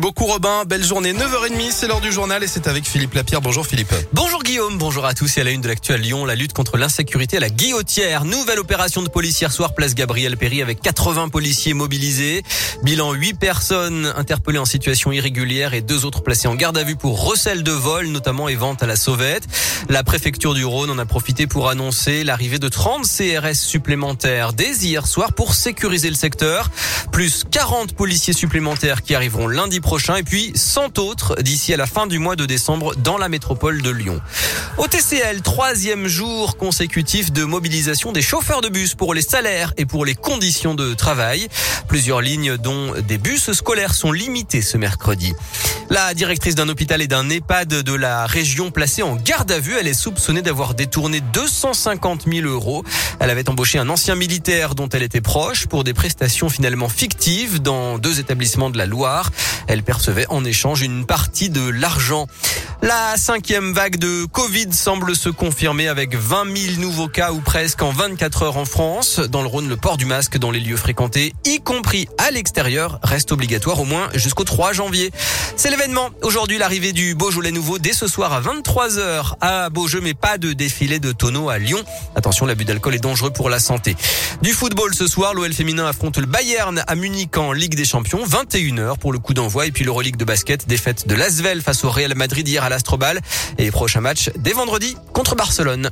Beaucoup Robin, belle journée, 9h30, c'est l'heure du journal et c'est avec Philippe Lapierre. Bonjour Philippe. Bonjour Guillaume, bonjour à tous et à la une de l'actuelle Lyon, la lutte contre l'insécurité à la guillotière. Nouvelle opération de police hier soir, place Gabriel Péry avec 80 policiers mobilisés. Bilan 8 personnes interpellées en situation irrégulière et deux autres placées en garde à vue pour recel de vol, notamment et vente à la sauvette. La préfecture du Rhône en a profité pour annoncer l'arrivée de 30 CRS supplémentaires dès hier soir pour sécuriser le secteur. Plus 40 policiers supplémentaires qui arriveront lundi prochain et puis 100 autres d'ici à la fin du mois de décembre dans la métropole de Lyon. Au TCL, troisième jour consécutif de mobilisation des chauffeurs de bus pour les salaires et pour les conditions de travail. Plusieurs lignes dont des bus scolaires sont limitées ce mercredi. La directrice d'un hôpital et d'un EHPAD de la région placée en garde à vue, elle est soupçonnée d'avoir détourné 250 000 euros. Elle avait embauché un ancien militaire dont elle était proche pour des prestations finalement fictives dans deux établissements de la Loire. Elle percevait en échange une partie de l'argent. La cinquième vague de Covid semble se confirmer avec 20 000 nouveaux cas ou presque en 24 heures en France. Dans le Rhône, le port du masque dans les lieux fréquentés, y compris à l'extérieur, reste obligatoire au moins jusqu'au 3 janvier. C'est l'événement. Aujourd'hui, l'arrivée du Beaujolais nouveau dès ce soir à 23h à Beaujeu, mais pas de défilé de tonneaux à Lyon. Attention, l'abus d'alcool est dangereux pour la santé. Du football ce soir, l'OL féminin affronte le Bayern à Munich en Ligue des Champions, 21h pour le coup d'envoi et puis l'Euroleague de basket, défaite de l'Asvel face au Real Madrid hier l'Astrobal et prochain match dès vendredi contre Barcelone.